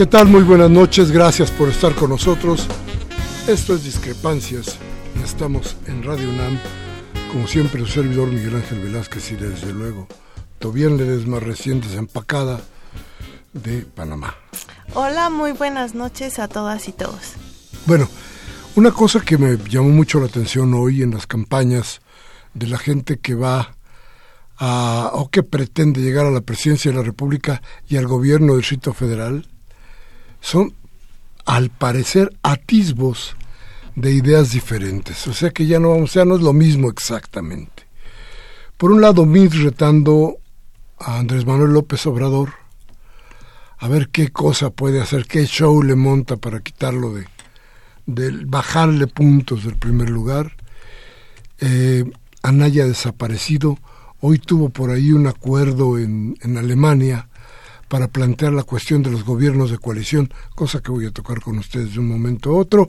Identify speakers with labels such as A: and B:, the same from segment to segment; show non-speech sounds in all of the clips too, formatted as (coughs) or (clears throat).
A: ¿Qué tal? Muy buenas noches, gracias por estar con nosotros. Esto es Discrepancias y estamos en Radio UNAM, como siempre, su servidor Miguel Ángel Velázquez y desde luego Tobián más recién desempacada de Panamá.
B: Hola, muy buenas noches a todas y todos.
A: Bueno, una cosa que me llamó mucho la atención hoy en las campañas de la gente que va a, o que pretende llegar a la presidencia de la República y al gobierno del Distrito Federal, son, al parecer, atisbos de ideas diferentes. O sea que ya no, o sea, no es lo mismo exactamente. Por un lado, Mid retando a Andrés Manuel López Obrador a ver qué cosa puede hacer, qué show le monta para quitarlo de, bajarle puntos del primer lugar. Eh, Anaya desaparecido. Hoy tuvo por ahí un acuerdo en, en Alemania para plantear la cuestión de los gobiernos de coalición, cosa que voy a tocar con ustedes de un momento a otro,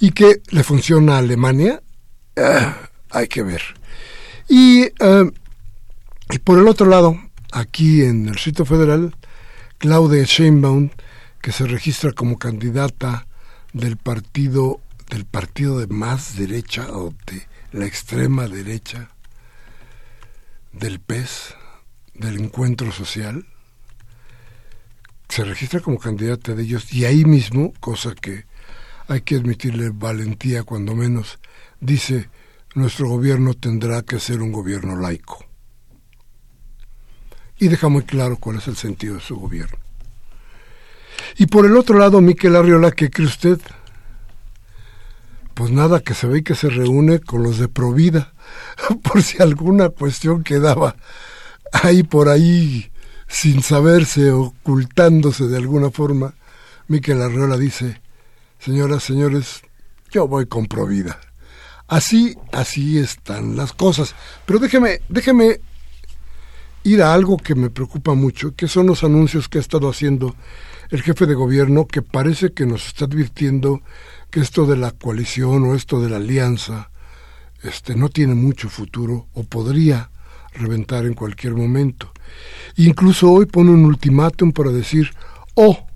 A: y que le funciona a Alemania, eh, hay que ver. Y, eh, y, por el otro lado, aquí en el sitio federal, Claudia Sheinbaum, que se registra como candidata del partido del partido de más derecha o de la extrema derecha del PES, del encuentro social, se registra como candidata de ellos y ahí mismo, cosa que hay que admitirle valentía cuando menos, dice, nuestro gobierno tendrá que ser un gobierno laico. Y deja muy claro cuál es el sentido de su gobierno. Y por el otro lado, Miquel Arriola, ¿qué cree usted? Pues nada, que se ve que se reúne con los de Provida, (laughs) por si alguna cuestión quedaba ahí por ahí sin saberse, ocultándose de alguna forma, Miquel Arreola dice, señoras, señores, yo voy con Provida. Así, así están las cosas. Pero déjeme, déjeme ir a algo que me preocupa mucho, que son los anuncios que ha estado haciendo el jefe de gobierno, que parece que nos está advirtiendo que esto de la coalición o esto de la alianza este, no tiene mucho futuro o podría reventar en cualquier momento. Incluso hoy pone un ultimátum para decir, o oh,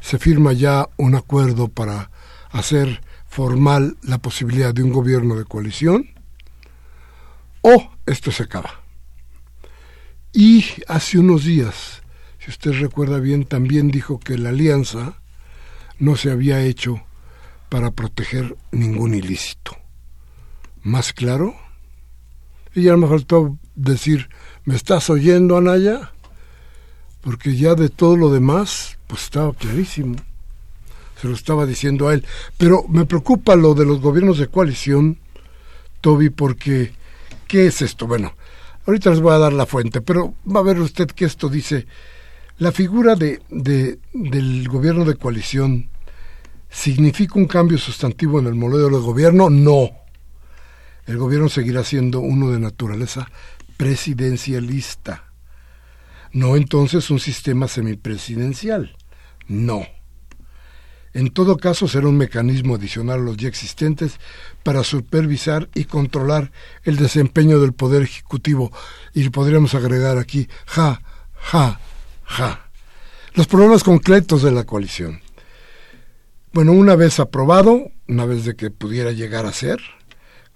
A: se firma ya un acuerdo para hacer formal la posibilidad de un gobierno de coalición, o esto se acaba. Y hace unos días, si usted recuerda bien, también dijo que la alianza no se había hecho para proteger ningún ilícito. ¿Más claro? Y ya me faltó decir, ¿me estás oyendo, Anaya? Porque ya de todo lo demás, pues estaba clarísimo. Se lo estaba diciendo a él. Pero me preocupa lo de los gobiernos de coalición, Toby, porque ¿qué es esto? Bueno, ahorita les voy a dar la fuente, pero va a ver usted que esto dice, la figura de, de, del gobierno de coalición significa un cambio sustantivo en el modelo de gobierno, no. El gobierno seguirá siendo uno de naturaleza presidencialista. No entonces un sistema semipresidencial. No. En todo caso, será un mecanismo adicional a los ya existentes para supervisar y controlar el desempeño del Poder Ejecutivo. Y podríamos agregar aquí, ja, ja, ja. Los problemas concretos de la coalición. Bueno, una vez aprobado, una vez de que pudiera llegar a ser,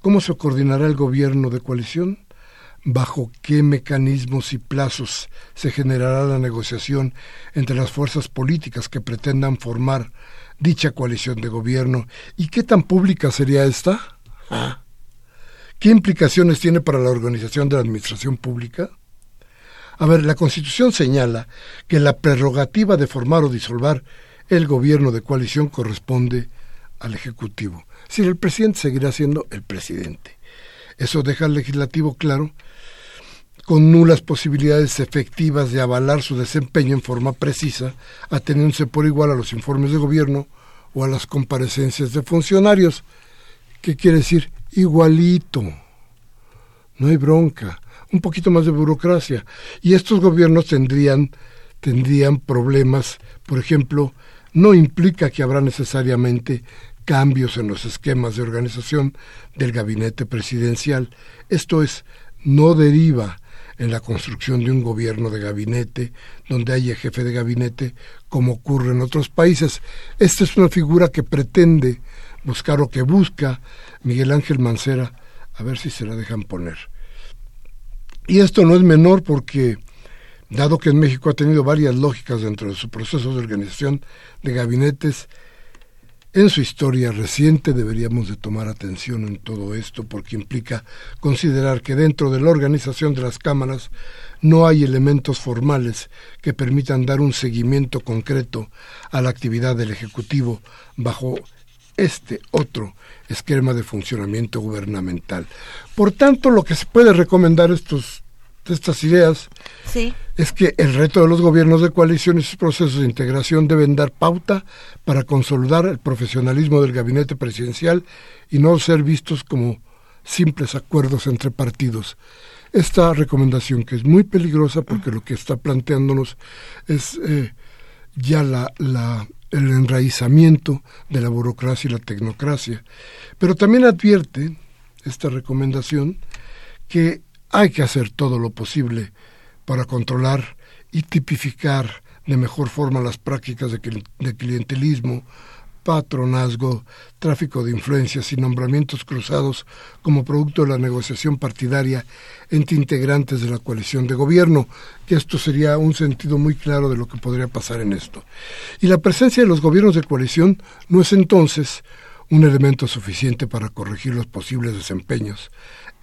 A: ¿cómo se coordinará el gobierno de coalición? Bajo qué mecanismos y plazos se generará la negociación entre las fuerzas políticas que pretendan formar dicha coalición de gobierno y qué tan pública sería esta? ¿Qué implicaciones tiene para la organización de la administración pública? A ver, la Constitución señala que la prerrogativa de formar o disolver el gobierno de coalición corresponde al Ejecutivo. Si el presidente seguirá siendo el presidente. Eso deja al legislativo claro con nulas posibilidades efectivas de avalar su desempeño en forma precisa, ateniéndose por igual a los informes de gobierno o a las comparecencias de funcionarios. ¿Qué quiere decir? Igualito. No hay bronca. Un poquito más de burocracia. Y estos gobiernos tendrían, tendrían problemas. Por ejemplo, no implica que habrá necesariamente cambios en los esquemas de organización del gabinete presidencial. Esto es, no deriva en la construcción de un gobierno de gabinete donde haya jefe de gabinete como ocurre en otros países. Esta es una figura que pretende buscar o que busca Miguel Ángel Mancera, a ver si se la dejan poner. Y esto no es menor porque, dado que en México ha tenido varias lógicas dentro de su proceso de organización de gabinetes, en su historia reciente deberíamos de tomar atención en todo esto porque implica considerar que dentro de la organización de las cámaras no hay elementos formales que permitan dar un seguimiento concreto a la actividad del Ejecutivo bajo este otro esquema de funcionamiento gubernamental. Por tanto, lo que se puede recomendar estos de estas ideas es que el reto de los gobiernos de coalición y sus procesos de integración deben dar pauta para consolidar el profesionalismo del gabinete presidencial y no ser vistos como simples acuerdos entre partidos. Esta recomendación, que es muy peligrosa porque lo que está planteándonos es eh, ya la, la, el enraizamiento de la burocracia y la tecnocracia, pero también advierte esta recomendación que hay que hacer todo lo posible para controlar y tipificar de mejor forma las prácticas de, clientelismo, patronazgo, tráfico de influencias y nombramientos cruzados como producto de la negociación partidaria entre integrantes de la coalición de gobierno, que esto sería un sentido muy claro de lo que podría pasar en esto. Y la presencia de los gobiernos de coalición no es entonces un elemento suficiente para corregir los posibles desempeños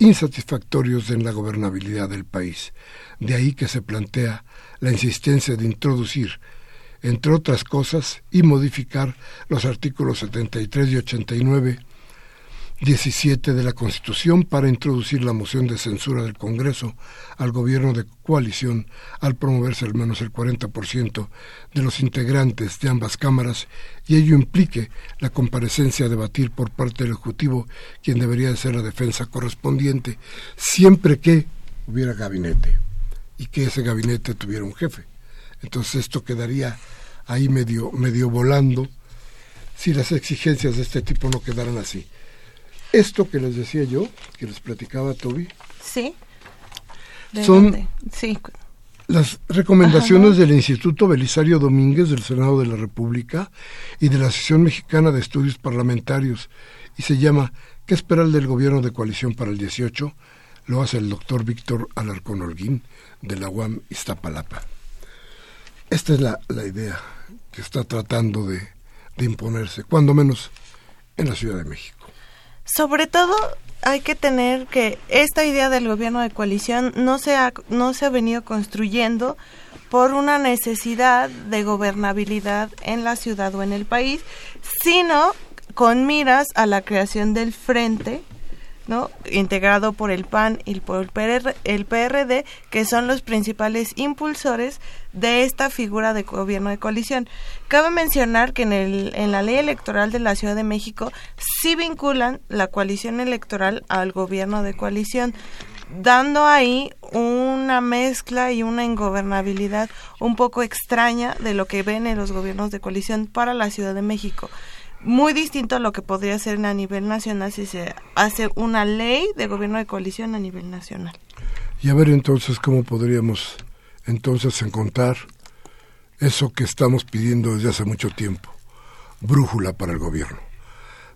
A: insatisfactorios en la gobernabilidad del país. De ahí que se plantea la insistencia de introducir, entre otras cosas, y modificar los artículos 73 y 89 17 de la Constitución para introducir la moción de censura del Congreso al gobierno de coalición al promoverse al menos el 40% de los integrantes de ambas cámaras y ello implique la comparecencia a debatir por parte del Ejecutivo quien debería de ser la defensa correspondiente siempre que hubiera gabinete y que ese gabinete tuviera un jefe. Entonces esto quedaría ahí medio, medio volando si las exigencias de este tipo no quedaran así. Esto que les decía yo, que les platicaba Toby,
B: sí.
A: son las recomendaciones del Instituto Belisario Domínguez del Senado de la República y de la Asociación Mexicana de Estudios Parlamentarios y se llama ¿Qué esperar del gobierno de coalición para el 18? Lo hace el doctor Víctor Alarcón Holguín de la UAM Iztapalapa. Esta es la, idea que está tratando de imponerse, cuando menos en la Ciudad de México.
B: Sobre todo hay que tener que esta idea del gobierno de coalición no se ha, no se ha venido construyendo por una necesidad de gobernabilidad en la ciudad o en el país, sino con miras a la creación del frente integrado por el PAN y por el, PRD, que son los principales impulsores de esta figura de gobierno de coalición. Cabe mencionar que en, el, en la ley electoral de la Ciudad de México sí vinculan la coalición electoral al gobierno de coalición, dando ahí una mezcla y una ingobernabilidad un poco extraña de lo que ven en los gobiernos de coalición para la Ciudad de México. Muy distinto a lo que podría ser a nivel nacional si se hace una ley de gobierno de coalición a nivel nacional.
A: Y a ver entonces cómo podríamos entonces encontrar eso que estamos pidiendo desde hace mucho tiempo, brújula para el gobierno.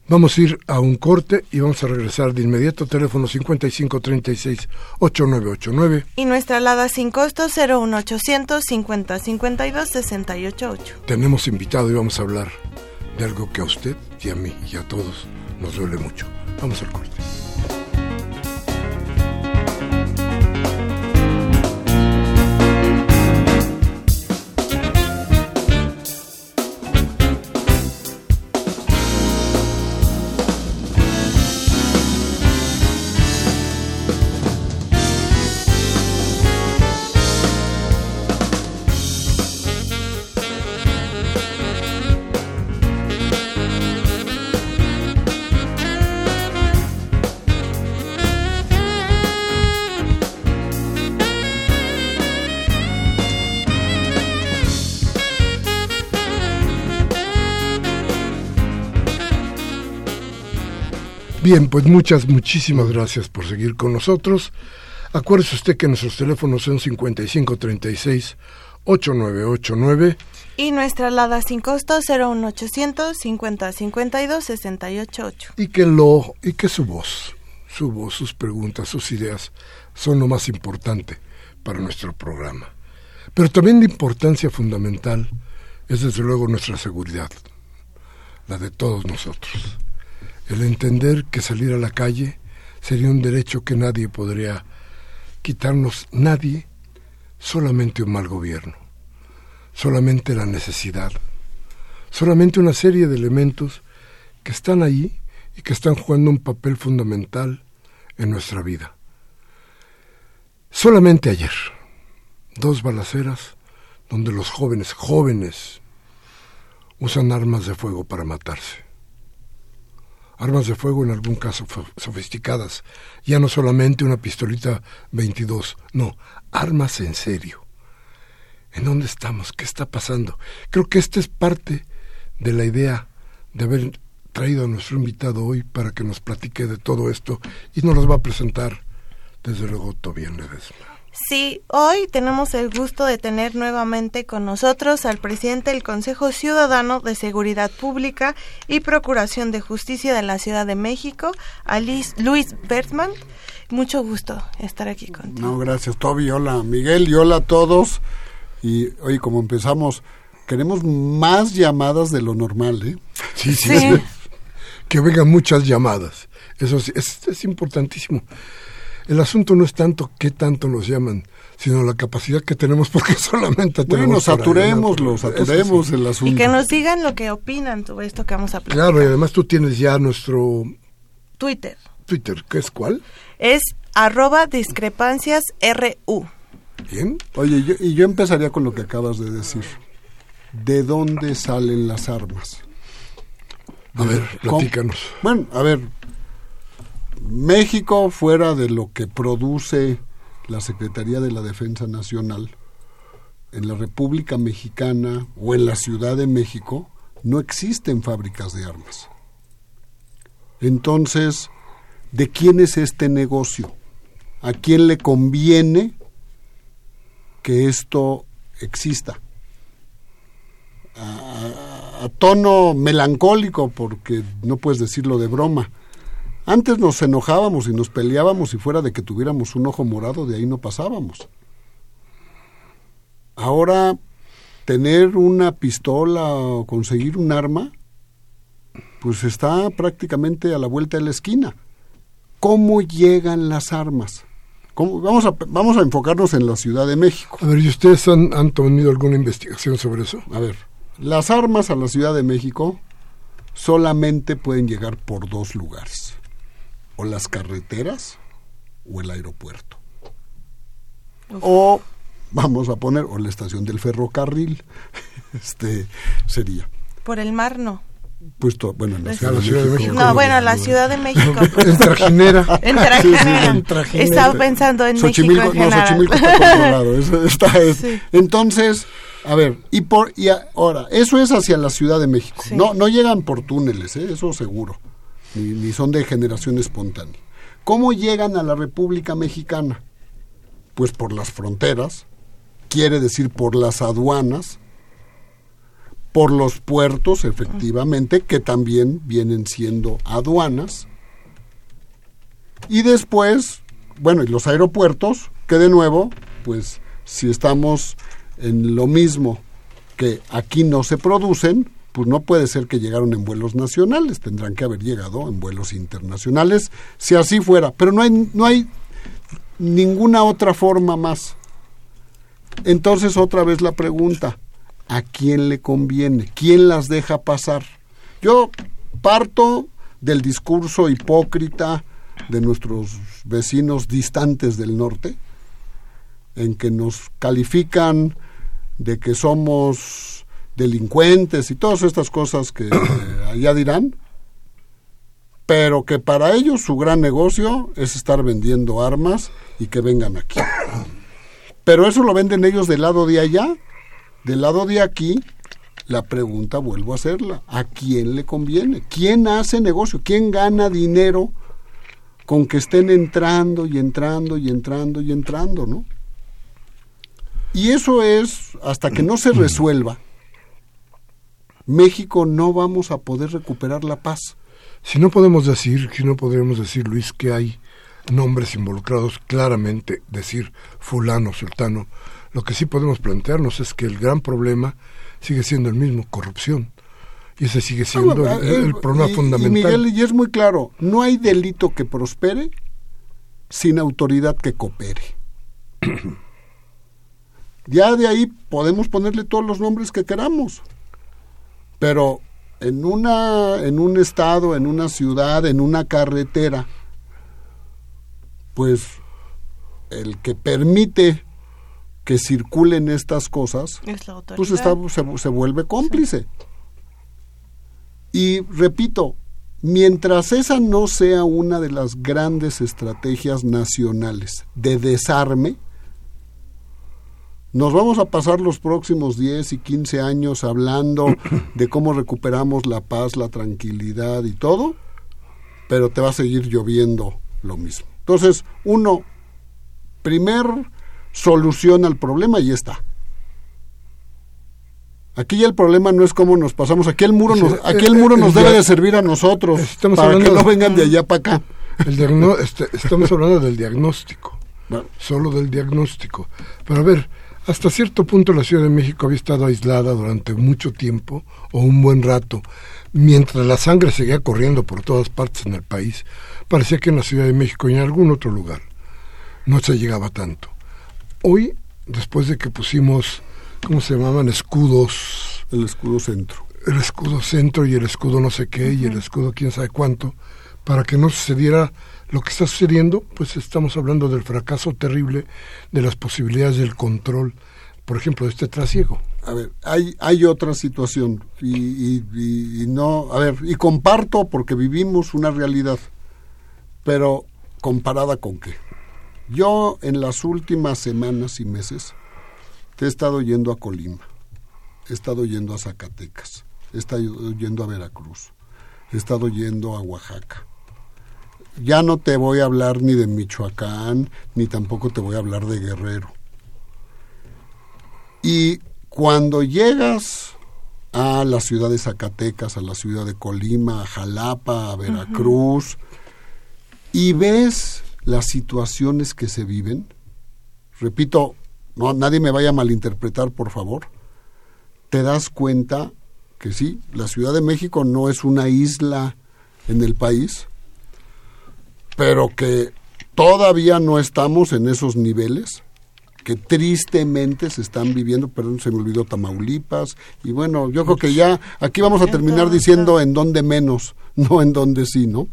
A: Vamos a ir a un corte y vamos a regresar de inmediato. Teléfono 5536-8989.
B: Y nuestra alada sin costo 01800 5052 688.
A: Tenemos invitado y vamos a hablar de algo que a usted y a mí y a todos nos duele mucho. Vamos al corte. Bien, pues muchas, muchísimas gracias por seguir con nosotros. Acuérdese usted que nuestros teléfonos son 5536 8989
B: y nuestra alada sin costo 01800 5052 688.
A: Y que lo y que su voz, su voz, sus preguntas, sus ideas son lo más importante para nuestro programa. Pero también de importancia fundamental es desde luego nuestra seguridad, la de todos nosotros el entender que salir a la calle sería un derecho que nadie podría quitarnos, nadie, solamente un mal gobierno, solamente la necesidad, solamente una serie de elementos que están ahí y que están jugando un papel fundamental en nuestra vida. Solamente ayer, dos balaceras donde los jóvenes, jóvenes, usan armas de fuego para matarse armas de fuego en algún caso sofisticadas, ya no solamente una pistolita 22, no, armas en serio. ¿En dónde estamos? ¿Qué está pasando? Creo que esta es parte de la idea de haber traído a nuestro invitado hoy para que nos platique de todo esto y nos los va a presentar desde luego Tobián Ledesma.
B: Sí, hoy tenemos el gusto de tener nuevamente con nosotros al presidente del Consejo Ciudadano de Seguridad Pública y Procuración de Justicia de la Ciudad de México, a Luis Bertman. Mucho gusto estar aquí contigo.
C: No, gracias, Toby. Hola, Miguel, y hola a todos. Y hoy, como empezamos, queremos más llamadas de lo normal, ¿eh? (laughs)
A: Sí, sí, sí. (laughs) Que vengan muchas llamadas. Eso es, es importantísimo el asunto no es tanto qué tanto nos llaman, sino la capacidad que tenemos (laughs) porque solamente tenemos...
C: Bueno, saturemos, saturemos el asunto.
B: Y que nos digan lo que opinan sobre esto que vamos a platicar.
A: Claro, y además tú tienes ya nuestro...
B: Twitter.
A: Twitter, ¿qué es cuál?
B: Es arroba discrepancias RU.
A: Bien.
C: Oye, y yo empezaría con lo que acabas de decir. ¿De dónde salen las armas?
A: A ver, platícanos.
C: Bueno, a ver, México, fuera de lo que produce la Secretaría de la Defensa Nacional, en la República Mexicana o en la Ciudad de México, no existen fábricas de armas. Entonces, ¿de quién es este negocio? ¿A quién le conviene que esto exista? A, tono melancólico, porque no puedes decirlo de broma antes nos enojábamos y nos peleábamos y fuera de que tuviéramos un ojo morado, de ahí no pasábamos. Ahora, tener una pistola o conseguir un arma, pues está prácticamente a la vuelta de la esquina. ¿Cómo llegan las armas? Vamos, a, vamos a enfocarnos en la Ciudad de México.
A: A ver, ¿y ustedes han, han tenido alguna investigación sobre eso?
C: A ver, las armas a la Ciudad de México solamente pueden llegar por dos lugares o las carreteras o el aeropuerto. O vamos a poner, o la estación del ferrocarril, (laughs) este sería.
B: Por el mar no.
C: Pues to- bueno, en la Ciudad,
A: la
C: de
A: Ciudad de
C: México.
B: No, bueno, la Ciudad de México. (laughs)
A: En trajinera. (laughs)
B: En
C: Sí,
B: Trajinera.
A: en Trajinera.
B: Estaba pensando en
C: Xochimilco,
B: México en
C: no. Xochimilco está controlado. eso está- es-
B: Sí.
C: Entonces, a ver, y por y a- ahora, eso es hacia la Ciudad de México.
B: Sí.
C: No, no llegan por túneles, ¿eh? eso seguro. Ni, son de generación espontánea. ¿Cómo llegan a la República Mexicana? Pues por las fronteras, quiere decir por las aduanas, por los puertos, efectivamente, que también vienen siendo aduanas. Y después, bueno, y los aeropuertos, que de nuevo, pues si estamos en lo mismo que aquí no se producen, pues no puede ser que llegaron en vuelos nacionales, tendrán que haber llegado en vuelos internacionales, si así fuera, pero no hay, no hay ninguna otra forma más. Entonces otra vez la pregunta, ¿a quién le conviene? ¿Quién las deja pasar? Yo parto del discurso hipócrita de nuestros vecinos distantes del norte, en que nos califican de que somos delincuentes y todas estas cosas que (coughs) allá dirán, pero que para ellos su gran negocio es estar vendiendo armas y que vengan aquí. Pero eso lo venden ellos del lado de allá, del lado de aquí. La pregunta vuelvo a hacerla, ¿a quién le conviene? ¿Quién hace negocio? ¿Quién gana dinero con que estén entrando y entrando y entrando y entrando, no? Y eso es, hasta que no se (coughs) resuelva, México no vamos a poder recuperar la paz.
A: Si no podemos decir, si no podríamos decir, Luis, que hay nombres involucrados, claramente decir fulano, sultano, lo que sí podemos plantearnos es que el gran problema sigue siendo el mismo, corrupción. Y ese sigue siendo el, el problema
C: y, y
A: fundamental.
C: Miguel, y es muy claro, no hay delito que prospere sin autoridad que coopere. (clears throat) ya de ahí podemos ponerle todos los nombres que queramos. Pero en una en un estado, en una ciudad, en una carretera, pues el que permite que circulen estas cosas,
B: Es la autoridad.
C: pues está, se, se vuelve cómplice. Y repito, mientras esa no sea una de las grandes estrategias nacionales de desarme, nos vamos a pasar los próximos 10 y 15 años hablando (clears throat) de cómo recuperamos la paz, la tranquilidad y todo, pero te va a seguir lloviendo lo mismo. Entonces, uno, primer solución al problema y está. Aquí ya el problema no es cómo nos pasamos, aquí el muro nos, aquí el muro nos debe de servir a nosotros
A: Estamos
C: para que no vengan de allá para acá.
A: El diagno- este, estamos hablando del diagnóstico, (laughs)
C: Bueno,
A: solo del diagnóstico. Pero a ver, hasta cierto punto la Ciudad de México había estado aislada durante mucho tiempo o un buen rato. Mientras la sangre seguía corriendo por todas partes en el país, parecía que en la Ciudad de México y en algún otro lugar no se llegaba tanto. Hoy, después de que pusimos, ¿cómo se llamaban? Escudos
C: el escudo centro.
A: el escudo centro y el escudo no sé qué y el escudo quién sabe cuánto, para que no sucediera lo que está sucediendo, pues estamos hablando del fracaso terrible de las posibilidades del control, por ejemplo, de este trasiego.
C: A ver, hay, hay otra situación y, y- no, a ver, y comparto porque vivimos una realidad, pero comparada con qué. Yo en las últimas semanas y meses he estado yendo a Colima, he estado yendo a Zacatecas, he estado yendo a Veracruz, he estado yendo a Oaxaca. Ya no te voy a hablar ni de Michoacán, ni tampoco te voy a hablar de Guerrero. Y cuando llegas a la ciudad de Zacatecas, a la ciudad de Colima, a Jalapa, a Veracruz, y ves las situaciones que se viven, repito, no, nadie me vaya a malinterpretar, por favor, te das cuenta que sí, la Ciudad de México no es una isla en el país, pero que todavía no estamos en esos niveles que tristemente se están viviendo, perdón, se me olvidó Tamaulipas, y bueno, yo creo que ya aquí vamos a terminar diciendo en dónde menos, (laughs) no en dónde sí, ¿no?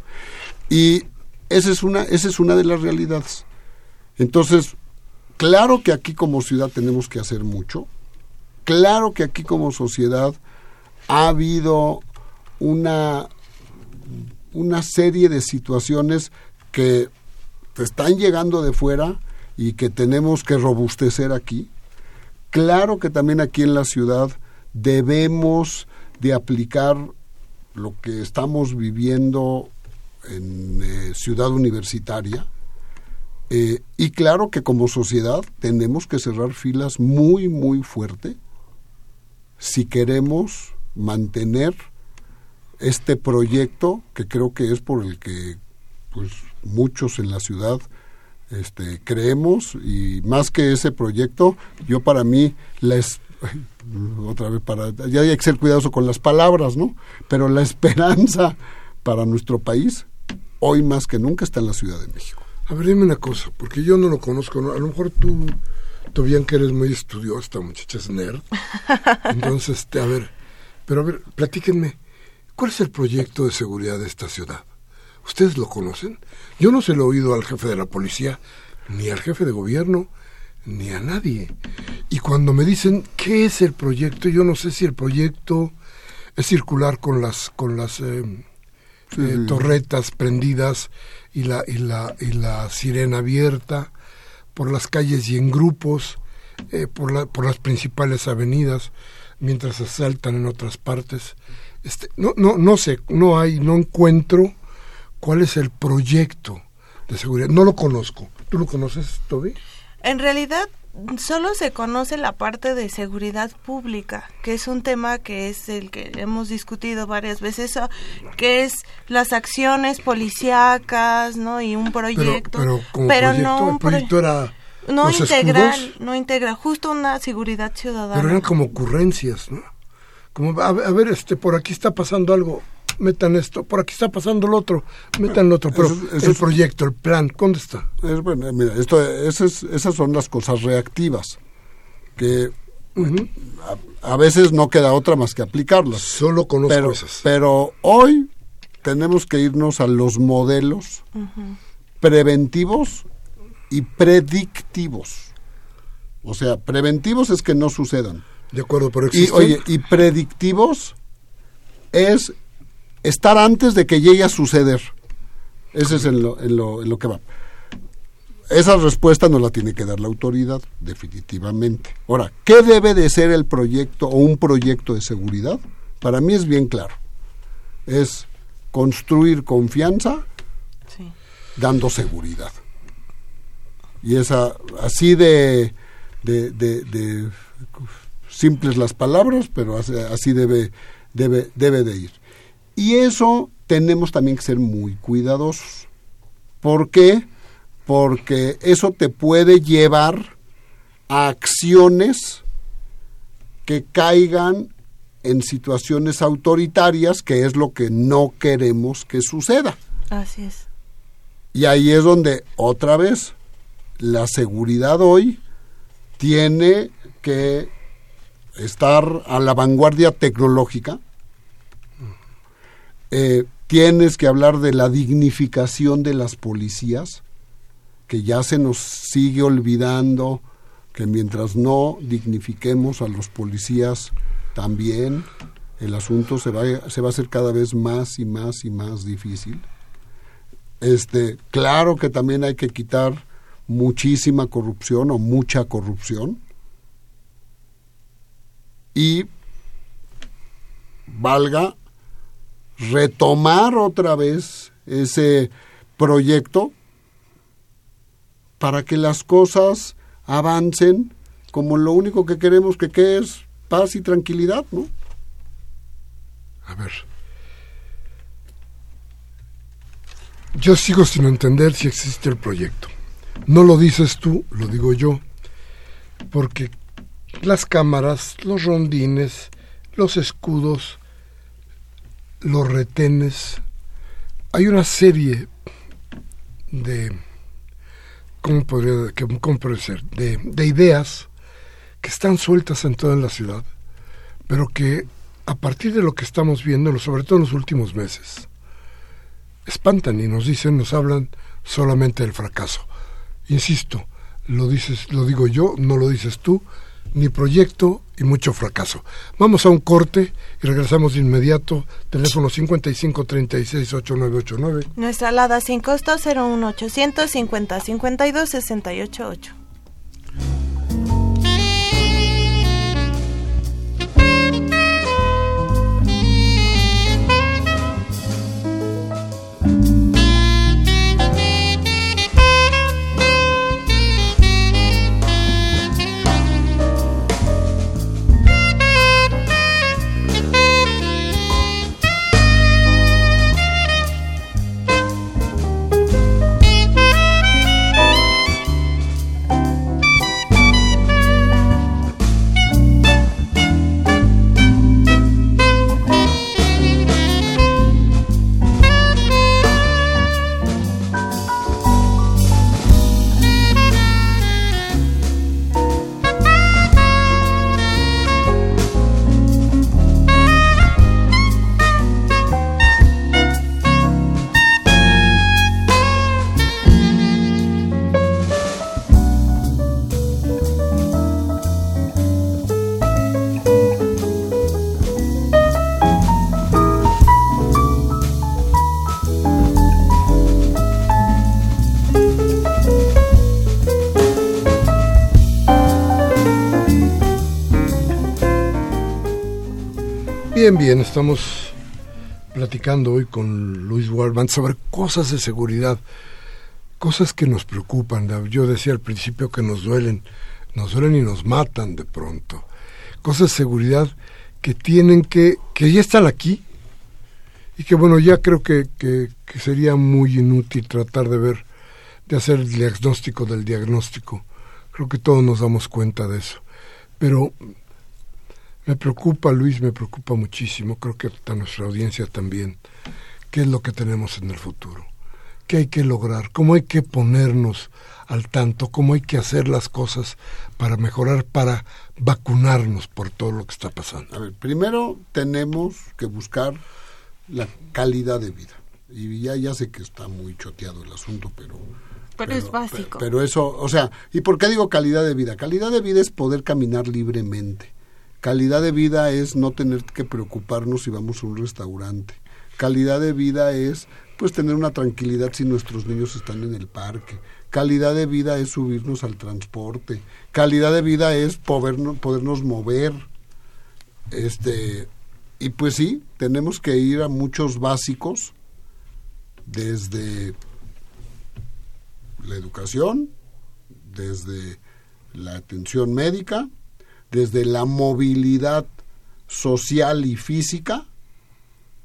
C: Y esa es una, esa es una de las realidades. Entonces, claro que aquí como ciudad tenemos que hacer mucho, claro que aquí como sociedad ha habido una, una serie de situaciones que están llegando de fuera y que tenemos que robustecer aquí. Claro que también aquí en la ciudad debemos de aplicar lo que estamos viviendo en eh, Ciudad Universitaria. Eh, y claro que como sociedad tenemos que cerrar filas muy, muy fuerte si queremos mantener este proyecto que creo que es por el que pues muchos en la ciudad este, creemos y más que ese proyecto yo para mí les otra vez para ya hay que ser cuidadoso con las palabras no pero la (laughs) esperanza para nuestro país hoy más que nunca está en la Ciudad de México.
A: A ver dime una cosa porque yo no lo conozco a lo mejor tú tú bien que eres muy estudiosa muchacha es nerd. (laughs) Entonces este, a ver pero a ver platíquenme cuál es el proyecto de seguridad de esta ciudad ¿Ustedes lo conocen? Yo no se lo he oído al jefe de la policía, ni al jefe de gobierno, ni a nadie. Y cuando me dicen qué es el proyecto, yo no sé si el proyecto es circular con las con las eh, eh, torretas prendidas y la y la y la sirena abierta por las calles y en grupos eh, por la, por las principales avenidas mientras asaltan en otras partes. Este, no no no sé, no hay no encuentro cuál es el proyecto de seguridad. No lo conozco. ¿Tú lo conoces, Toby?
B: En realidad, solo se conoce la parte de seguridad pública, que es un tema que es el que hemos discutido varias veces, que es las acciones policíacas, ¿no? Y un proyecto.
A: Pero, pero, no un proyecto era
B: no integral, no integra, justo una seguridad ciudadana.
A: Pero eran como ocurrencias, ¿no? Como a, a ver, este, por aquí está pasando algo metan esto, por aquí está pasando el otro, metan el otro, pero el proyecto, el plan, ¿dónde está?
C: Es, bueno, mira, esto, esas, esas son las cosas reactivas, que a, veces no queda otra más que aplicarlas.
A: Solo conozco
C: pero,
A: esas.
C: Pero hoy tenemos que irnos a los modelos preventivos y predictivos. O sea, preventivos es que no sucedan.
A: De acuerdo, pero
C: Y, oye, y predictivos es estar antes de que llegue a suceder. Ese es en lo, en lo, en lo que va. Esa respuesta no la tiene que dar la autoridad, definitivamente. Ahora, ¿qué debe de ser el proyecto o un proyecto de seguridad? Para mí es bien claro. Es construir confianza dando seguridad. Y esa, así de, de, de, simples las palabras, pero así, así debe, debe, debe de ir. Y eso tenemos también que ser muy cuidadosos. ¿Por qué? Porque eso te puede llevar a acciones que caigan en situaciones autoritarias, que es lo que no queremos que suceda.
B: Así es.
C: Y ahí es donde, otra vez, la seguridad hoy tiene que estar a la vanguardia tecnológica, eh, tienes que hablar de la dignificación de las policías, que ya se nos sigue olvidando que mientras no dignifiquemos a los policías también, el asunto se va, se va a hacer cada vez más y más y más difícil. Este, claro que también hay que quitar muchísima corrupción o mucha corrupción. Y valga retomar otra vez ese proyecto para que las cosas avancen como lo único que queremos que, que es paz y tranquilidad, ¿no?
A: A ver. Yo sigo sin entender si existe el proyecto. No lo dices tú, lo digo yo. Porque las cámaras, los rondines, los escudos, los retenes. Hay una serie de, ¿cómo podría, cómo ser? De, de ideas que están sueltas en toda la ciudad, pero que a partir de lo que estamos viendo, sobre todo en los últimos meses, espantan y nos dicen, nos hablan solamente del fracaso. Insisto, lo dices, lo digo yo, no lo dices tú, ni proyecto y mucho fracaso. Vamos a un corte y regresamos de inmediato. Teléfono 55368989.
B: Nuestra alada sin costo 01800 50 52 688.
A: Bien, bien, estamos platicando hoy con Luis Wardman sobre cosas de seguridad, cosas que nos preocupan. Yo decía al principio que nos duelen, nos duelen y nos matan de pronto. Cosas de seguridad que tienen que, que ya están aquí y que bueno, ya creo que, que, que sería muy inútil tratar de ver, de hacer el diagnóstico del diagnóstico. Creo que todos nos damos cuenta de eso. Pero me preocupa, Luis, me preocupa muchísimo, creo que a nuestra audiencia también, qué es lo que tenemos en el futuro, qué hay que lograr, cómo hay que ponernos al tanto, cómo hay que hacer las cosas para mejorar, para vacunarnos por todo lo que está pasando.
C: A ver, primero tenemos que buscar la calidad de vida. Y ya, ya sé que está muy choteado el asunto, pero...
B: Pero, es básico.
C: Pero, pero eso, o sea, ¿y por qué digo calidad de vida? Calidad de vida es poder caminar libremente Calidad de vida es no tener que preocuparnos si vamos a un restaurante. Calidad de vida es pues tener una tranquilidad si nuestros niños están en el parque. Calidad de vida es subirnos al transporte. Calidad de vida es podernos, mover. Este y pues sí, tenemos que ir a muchos básicos desde la educación, desde la atención médica, desde la movilidad social y física,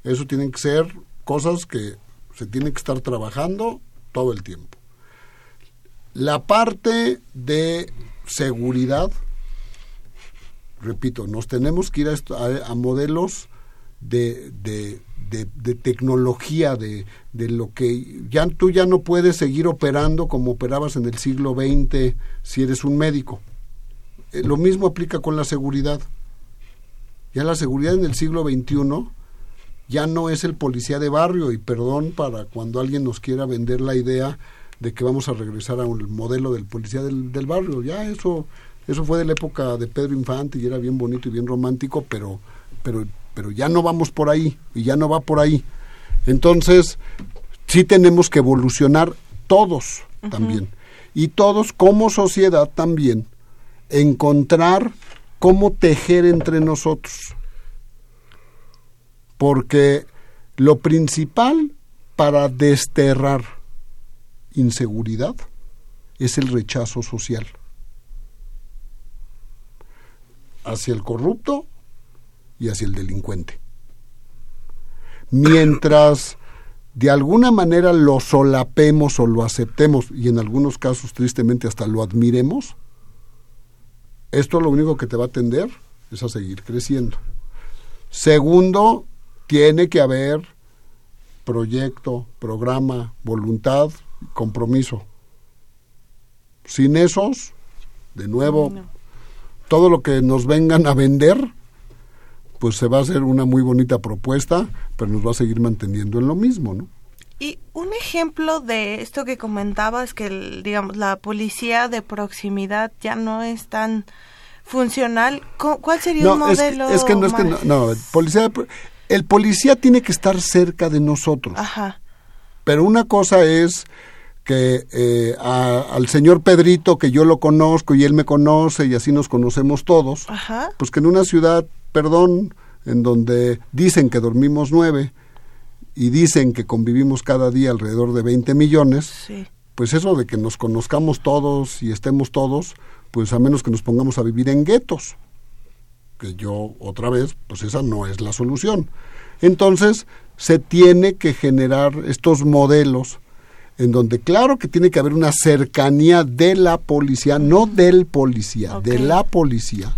C: eso tienen que ser cosas que se tienen que estar trabajando todo el tiempo. La parte de seguridad, repito, nos tenemos que ir a, modelos de, de, de, tecnología, de, lo que ya tú ya no puedes seguir operando como operabas en el siglo XX si eres un médico. Eh, lo mismo aplica con la seguridad. Ya la seguridad en el siglo XXI ya no es el policía de barrio y perdón para cuando alguien nos quiera vender la idea de que vamos a regresar a un modelo del policía del, del barrio. Ya eso eso fue de la época de Pedro Infante y era bien bonito y bien romántico, pero pero pero ya no vamos por ahí y ya no va por ahí. Entonces, sí tenemos que evolucionar todos también. Y todos como sociedad también encontrar cómo tejer entre nosotros. Porque lo principal para desterrar inseguridad es el rechazo social hacia el corrupto y hacia el delincuente. Mientras de alguna manera lo solapemos o lo aceptemos y en algunos casos tristemente hasta lo admiremos, esto lo único que te va a atender es a seguir creciendo. Segundo, tiene que haber proyecto, programa, voluntad, compromiso. Sin esos, de nuevo, todo lo que nos vengan a vender, pues se va a hacer una muy bonita propuesta, pero nos va a seguir manteniendo en lo mismo, ¿no?
B: Y un ejemplo de esto que comentabas, que digamos la policía de proximidad ya no es tan funcional, ¿cuál sería un modelo?
C: Es que, no es que no, policía, el policía tiene que estar cerca de nosotros.
B: Ajá.
C: Pero una cosa es que eh, al señor Pedrito, que yo lo conozco y él me conoce y así nos conocemos todos,
B: Ajá.
C: pues que en una ciudad, perdón, en donde dicen que dormimos nueve y dicen que convivimos cada día alrededor de 20 millones,
B: sí.
C: pues eso de que nos conozcamos todos y estemos todos, pues a menos que nos pongamos a vivir en guetos, que yo otra vez, pues esa no es la solución. Entonces, se tiene que generar estos modelos en donde claro que tiene que haber una cercanía de la policía, no del policía, de la policía.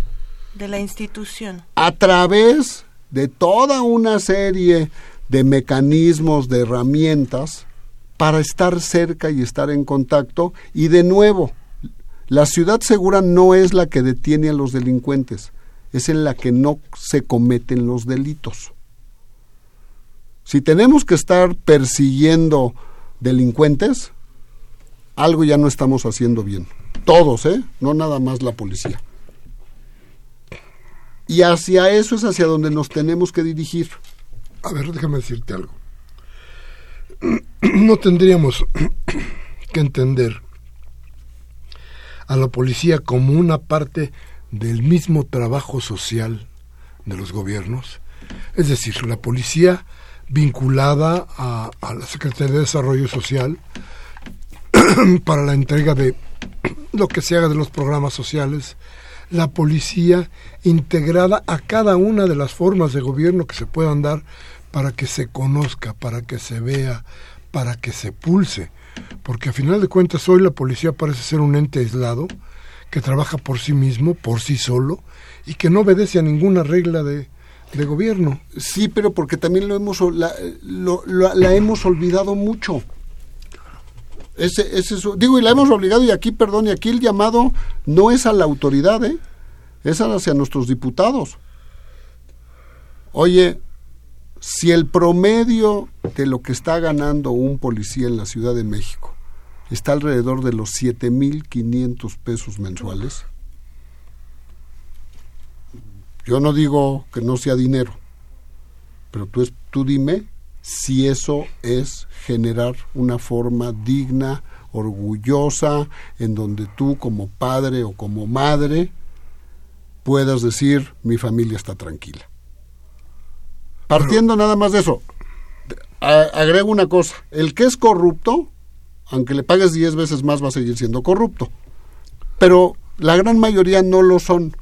B: De la institución.
C: A través de toda una serie de mecanismos, de herramientas, para estar cerca y estar en contacto. Y de nuevo, la ciudad segura no es la que detiene a los delincuentes, es en la que no se cometen los delitos. Si tenemos que estar persiguiendo delincuentes, algo ya no estamos haciendo bien. Todos, ¿eh? No nada más la policía. Y hacia eso es hacia donde nos tenemos que dirigir.
A: A ver, déjame decirte algo. (clears throat) No tendríamos que entender a la policía como una parte del mismo trabajo social de los gobiernos. Es decir, la policía vinculada a, la Secretaría de Desarrollo Social (clears throat) para la entrega de lo que se haga de los programas sociales, la policía integrada a cada una de las formas de gobierno que se puedan dar para que se conozca, para que se vea, para que se pulse porque a final de cuentas hoy la policía parece ser un ente aislado que trabaja por sí mismo, por sí solo y que no obedece a ninguna regla de, gobierno.
C: Sí, pero porque también lo hemos la, la hemos olvidado mucho. Ese, ese, digo, y la hemos obligado, y aquí, perdón, y aquí el llamado no es a la autoridad, ¿eh? es hacia nuestros diputados. Oye, si el promedio de lo que está ganando un policía en la Ciudad de México está alrededor de los 7.500 pesos mensuales, yo no digo que no sea dinero, pero tú, tú dime si eso es generar una forma digna, orgullosa, en donde tú como padre o como madre puedas decir mi familia está tranquila. Partiendo nada más de eso, agrego una cosa, el que es corrupto, aunque le pagues 10 veces más, va a seguir siendo corrupto. Pero la gran mayoría no lo son.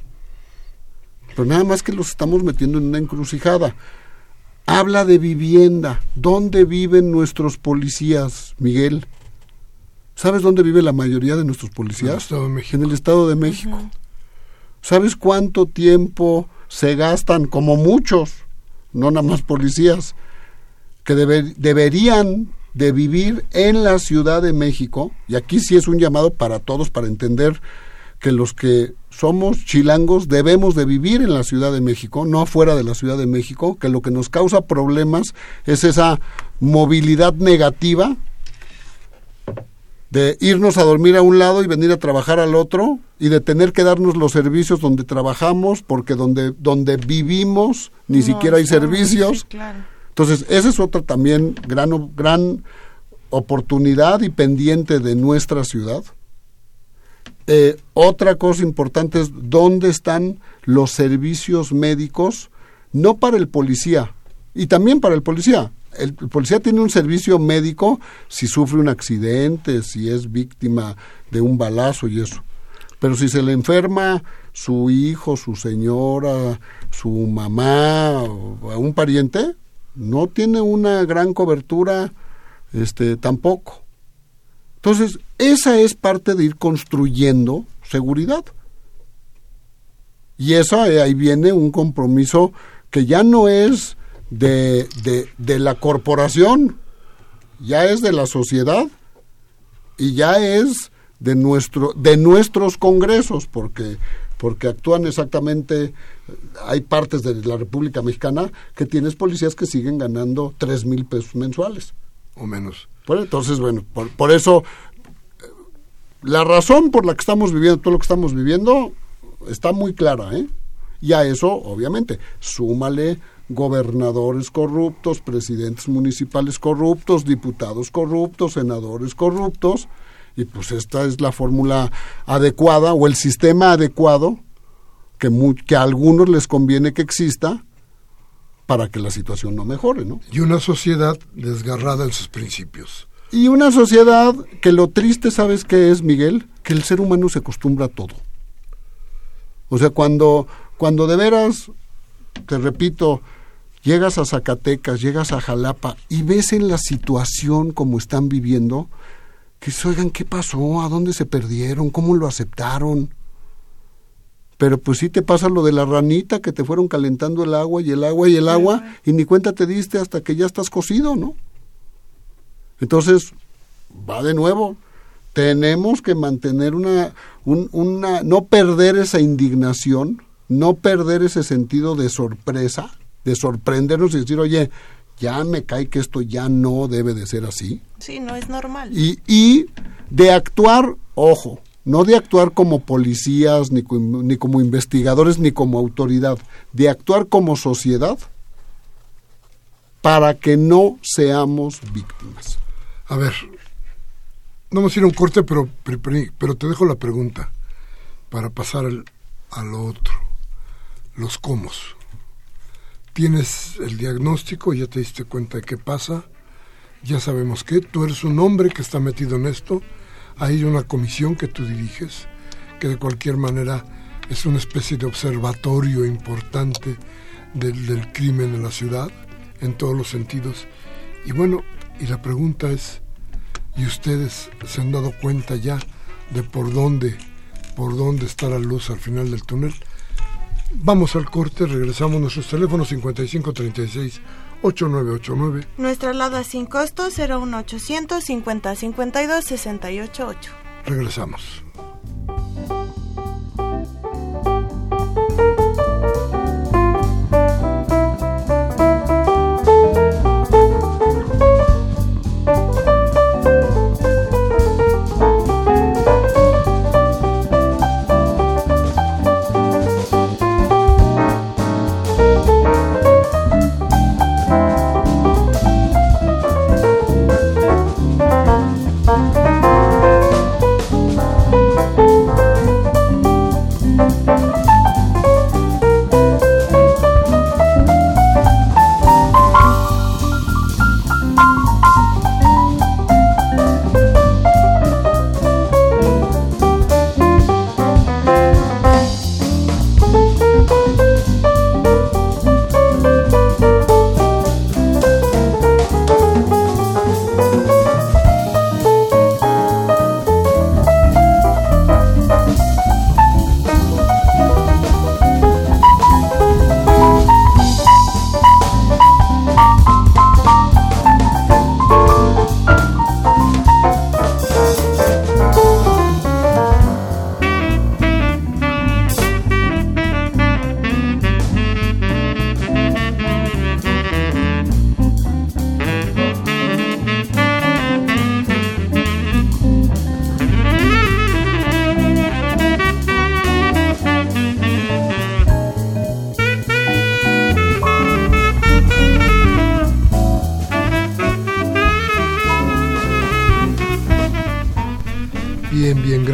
C: Pero nada más que los estamos metiendo en una encrucijada. Habla de vivienda. ¿Dónde viven nuestros policías, Miguel? ¿Sabes dónde vive la mayoría de nuestros policías?
A: En
C: el Estado de México. ¿Sabes cuánto tiempo se gastan, como muchos, no nada más policías, que deberían de vivir en la Ciudad de México, y aquí sí es un llamado para todos para entender que los que somos chilangos debemos de vivir en la Ciudad de México, no fuera de la Ciudad de México, que lo que nos causa problemas es esa movilidad negativa de irnos a dormir a un lado y venir a trabajar al otro y de tener que darnos los servicios donde trabajamos porque donde donde vivimos ni siquiera hay servicios. Entonces, esa es otra también gran gran oportunidad y pendiente de nuestra ciudad. Eh, otra cosa importante es dónde están los servicios médicos, no para el policía, y también para el policía, el, policía tiene un servicio médico si sufre un accidente, si es víctima de un balazo y eso. Pero si se le enferma su hijo, su señora, su mamá un pariente, no tiene una gran cobertura este tampoco. Entonces, esa es parte de ir construyendo seguridad. Y eso eh, ahí viene un compromiso que ya no es de, de, la corporación, ya es de la sociedad y ya es de nuestro de nuestros congresos porque porque actúan exactamente hay partes de la República Mexicana que tienes policías que siguen ganando tres mil pesos mensuales
A: o menos
C: entonces bueno por, por, eso la razón por la que estamos viviendo todo lo que estamos viviendo está muy clara, ¿eh? Y a eso, obviamente, súmale gobernadores corruptos, presidentes municipales corruptos, diputados corruptos, senadores corruptos, y pues esta es la fórmula adecuada o el sistema adecuado que, que a algunos les conviene que exista para que la situación no mejore, ¿no?
A: Y una sociedad desgarrada en sus principios.
C: Y una sociedad que lo triste, ¿sabes qué es, Miguel? Que el ser humano se acostumbra a todo. O sea, cuando, cuando de veras, te repito, llegas a Zacatecas, llegas a Jalapa y ves en la situación como están viviendo, que se oigan, ¿qué pasó? ¿A dónde se perdieron? ¿Cómo lo aceptaron? Pero pues sí te pasa lo de la ranita que te fueron calentando el agua y el agua y el agua y ni cuenta te diste hasta que ya estás cocido, ¿no? Entonces, va de nuevo. Tenemos que mantener una, una, no perder esa indignación, no perder ese sentido de sorpresa, de sorprendernos y decir, oye, ya me cae que esto ya no debe de ser así.
B: Sí, no es normal.
C: Y, y de actuar, ojo, no de actuar como policías, ni, ni como investigadores, ni como autoridad, de actuar como sociedad para que no seamos víctimas.
A: A ver, vamos a ir a un corte, pero, pero, te dejo la pregunta para pasar al, al otro. Los cómo. Tienes el diagnóstico, ya te diste cuenta de qué pasa, ya sabemos que tú eres un hombre que está metido en esto, hay una comisión que tú diriges, que de cualquier manera es una especie de observatorio importante del, del crimen en la ciudad, en todos los sentidos. Y bueno, y la pregunta es, ¿y ustedes se han dado cuenta ya de por dónde, por dónde está la luz al final del túnel? Vamos al corte, regresamos nuestros teléfonos 5536 8989.
B: Nuestra alada sin costo 01800 5052 688.
A: Regresamos.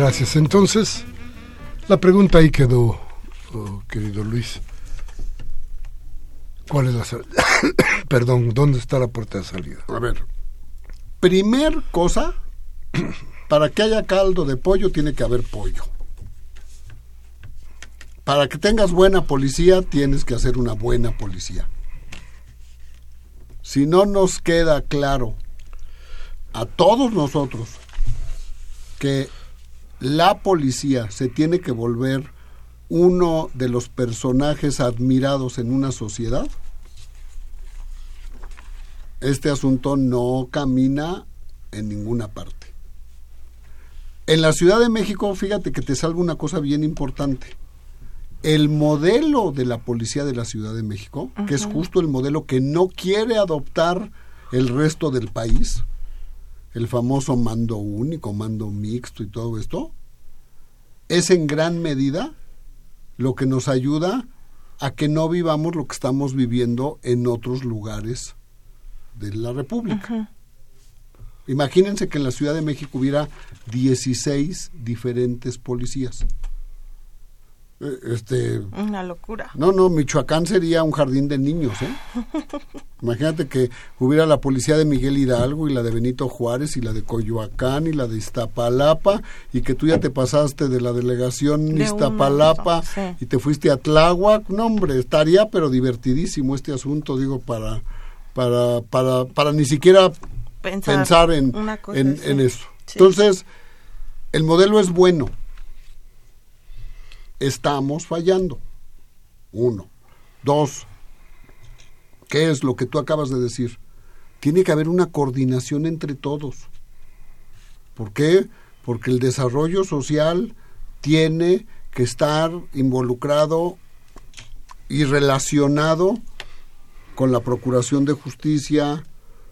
A: Gracias. Entonces, la pregunta ahí quedó, oh, querido Luis. ¿Cuál es la salida? (coughs) Perdón, ¿dónde está la puerta de salida?
C: A ver, primer cosa, (coughs) para que haya caldo de pollo tiene que haber pollo. Para que tengas buena policía tienes que hacer una buena policía. Si no nos queda claro a todos nosotros que la policía se tiene que volver uno de los personajes admirados en una sociedad, este asunto no camina en ninguna parte. En la Ciudad de México, fíjate que te salgo una cosa bien importante. El modelo de la policía de la Ciudad de México, que es justo el modelo que no quiere adoptar el resto del país, el famoso mando único, mando mixto y todo esto, es en gran medida lo que nos ayuda a que no vivamos lo que estamos viviendo en otros lugares de la República. Imagínense que en la Ciudad de México hubiera 16 diferentes policías. Eh, Este,
B: Una locura.
C: no, no, Michoacán sería un jardín de niños, ¿eh? (laughs) Imagínate que hubiera la policía de Miguel Hidalgo y la de Benito Juárez y la de Coyoacán y la de Iztapalapa y que tú ya te pasaste de la delegación
B: De
C: Iztapalapa
B: sí.
C: y te fuiste a Tláhuac. No, hombre, estaría pero divertidísimo este asunto, digo, para para para para ni siquiera
B: Pensar,
C: pensar en, en, eso.
B: Sí.
C: Entonces, el modelo es bueno. Estamos fallando. Uno. Dos. ¿Qué es lo que tú acabas de decir? Tiene que haber una coordinación entre todos. ¿Por qué? Porque el desarrollo social tiene que estar involucrado y relacionado con la procuración de justicia,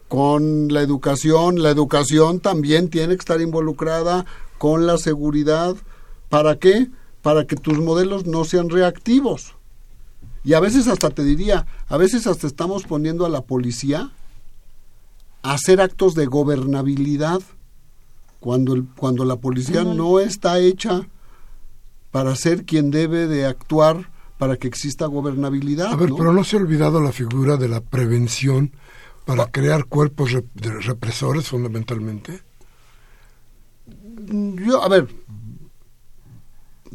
C: con la educación. La educación también tiene que estar involucrada con la seguridad. ¿Para qué? Para que tus modelos no sean reactivos. Y a veces hasta te diría, a veces hasta estamos poniendo a la policía a hacer actos de gobernabilidad cuando, el, cuando la policía no está hecha para ser quien debe de actuar para que exista gobernabilidad.
A: A ver,
C: ¿no?
A: pero no se ha olvidado la figura de la prevención para crear cuerpos rep- represores fundamentalmente.
C: Yo, a ver,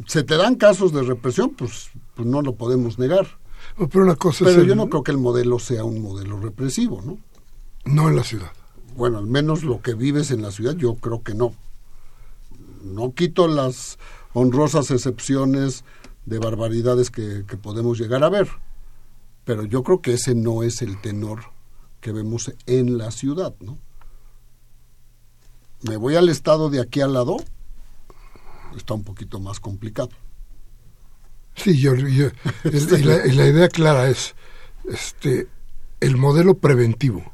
C: se te dan casos de represión, pues, pues no lo podemos negar.
A: Oh, Pero una cosa es
C: Pero
A: el-
C: yo no creo que el modelo sea un modelo represivo, ¿no?
A: no en la ciudad.
C: Bueno, al menos lo que vives en la ciudad, yo creo que no. No quito las honrosas excepciones de barbaridades que, que podemos llegar a ver, pero yo creo que ese no es el tenor que vemos en la ciudad, ¿no? Me voy al estado de aquí al lado, está un poquito más complicado.
A: Sí, yo, (laughs) y, la, y la idea clara es este el modelo preventivo.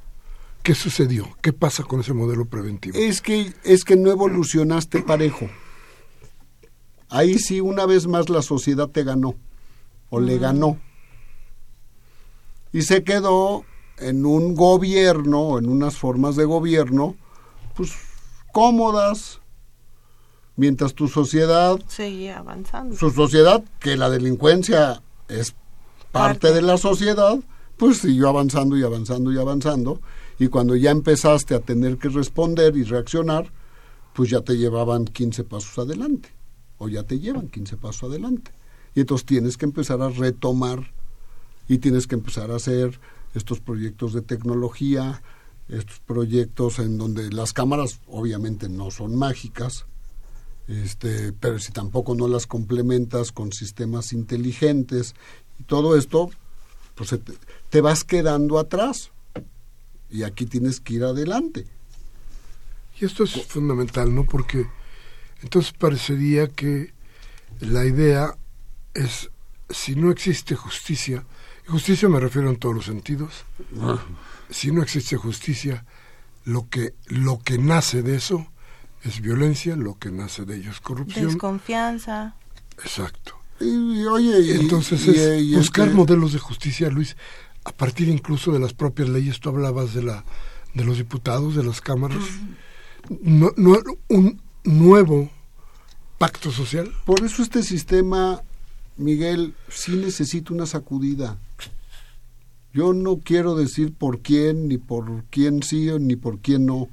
A: ¿Qué sucedió? ¿Qué pasa con ese modelo preventivo?
C: Es que, es que no evolucionaste parejo. Ahí sí, una vez más la sociedad te ganó, o le ganó. Y se quedó en un gobierno, o en unas formas de gobierno, pues cómodas, mientras tu sociedad,
B: Seguía avanzando.
C: su sociedad, que la delincuencia es parte
B: Parte.
C: de la sociedad, pues siguió avanzando y avanzando y avanzando. Y cuando ya empezaste a tener que responder y reaccionar, pues ya te llevaban 15 pasos adelante, o ya te llevan 15 pasos adelante. Y entonces tienes que empezar a retomar y tienes que empezar a hacer estos proyectos de tecnología, estos proyectos en donde las cámaras obviamente no son mágicas, este, pero si tampoco no las complementas con sistemas inteligentes y todo esto, pues te, te vas quedando atrás. Y aquí tienes que ir adelante.
A: Y esto es fundamental, ¿no? Porque entonces parecería que la idea es, si no existe justicia, y justicia me refiero en todos los sentidos, si no existe justicia, lo que, lo que nace de eso es violencia, lo que nace de ello es corrupción.
B: Desconfianza.
A: Exacto.
C: Y, y, oye, y,
A: Entonces
C: y-
A: es
C: y
A: buscar
C: este-
A: modelos de justicia, Luis, a partir incluso de las propias leyes. Tú hablabas de la de los diputados, de las cámaras. No, no- un nuevo pacto social.
C: Por eso este sistema, Miguel, sí necesita una sacudida. Yo no quiero decir por quién, ni por quién sí, ni por quién no.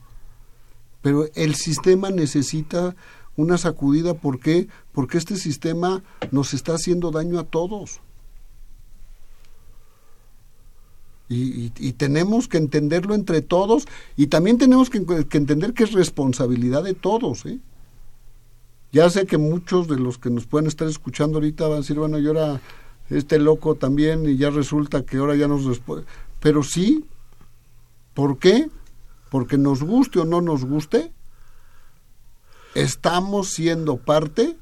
C: Pero el sistema necesita una sacudida. ¿Por qué? Porque este sistema nos está haciendo daño a todos. Y, tenemos que entenderlo entre todos y también tenemos que, entender que es responsabilidad de todos. ¿eh? Ya sé que muchos de los que nos pueden estar escuchando ahorita van a decir, bueno, y ahora este loco también, y ya resulta que ahora ya nos. Pero sí, ¿por qué? Porque nos guste o no nos guste, estamos siendo parte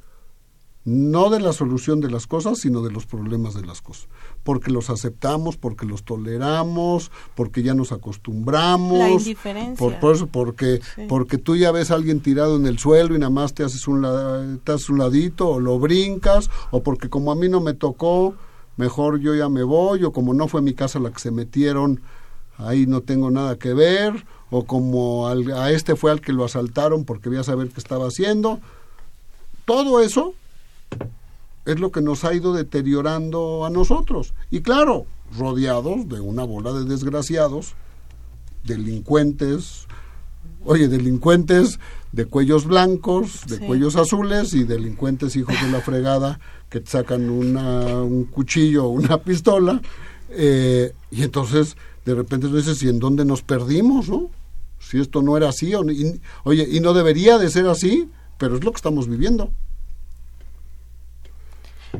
C: no de la solución de las cosas, sino de los problemas de las cosas. Porque los aceptamos, porque los toleramos, porque ya nos acostumbramos.
B: La indiferencia.
C: Por, eso, porque, porque tú ya ves a alguien tirado en el suelo y nada más te haces, un, te haces un ladito o lo brincas, o porque como a mí no me tocó, mejor yo ya me voy, o como no fue mi casa la que se metieron, ahí no tengo nada que ver, o como a este fue al que lo asaltaron porque voy a saber qué estaba haciendo. Todo eso es lo que nos ha ido deteriorando a nosotros. Y claro, rodeados de una bola de desgraciados, delincuentes, oye, delincuentes de cuellos blancos, de cuellos azules y delincuentes hijos de la fregada que te sacan una, un cuchillo o una pistola. Eh, y entonces de repente tú dices, ¿y en dónde nos perdimos? ¿no? Si esto no era así, oye, y no debería de ser así, pero es lo que estamos viviendo.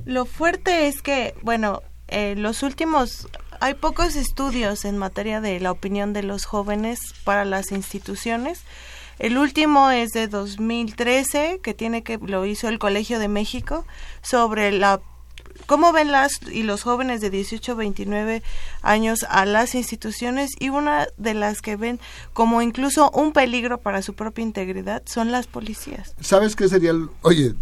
B: Lo fuerte es que, bueno, eh, los últimos, hay pocos estudios en materia de la opinión de los jóvenes para las instituciones. El último es de 2013, que tiene que lo hizo el Colegio de México sobre la cómo ven las y los jóvenes de 18 29 años a las instituciones y una de las que ven como incluso un peligro para su propia integridad son las policías.
C: ¿Sabes qué sería el, oye,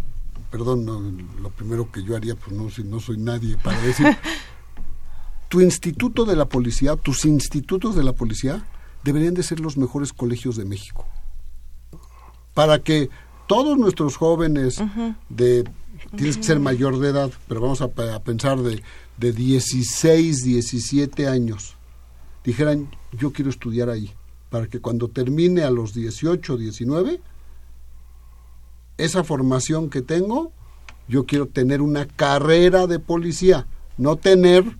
C: perdón, lo primero que yo haría, pues no, si no soy nadie para decir, (laughs) tu instituto de la policía, tus institutos de la policía, deberían de ser los mejores colegios de México. Para que todos nuestros jóvenes de, tienes que ser mayor de edad, pero vamos a, pensar de, de 16, 17 años, dijeran, yo quiero estudiar ahí, para que cuando termine a los 18, 19, esa formación que tengo, yo quiero tener una carrera de policía, no tener,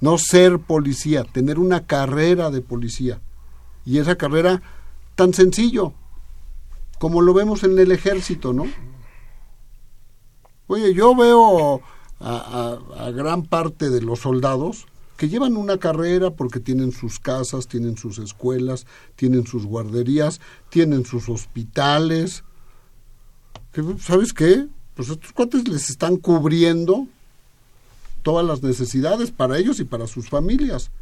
C: no ser policía, tener una carrera de policía. Y esa carrera tan sencillo, como lo vemos en el ejército, ¿no? Oye, yo veo a, gran parte de los soldados que llevan una carrera porque tienen sus casas, tienen sus escuelas, tienen sus guarderías, tienen sus hospitales, ¿sabes qué? Pues estos cuates les están cubriendo todas las necesidades para ellos y para sus familias.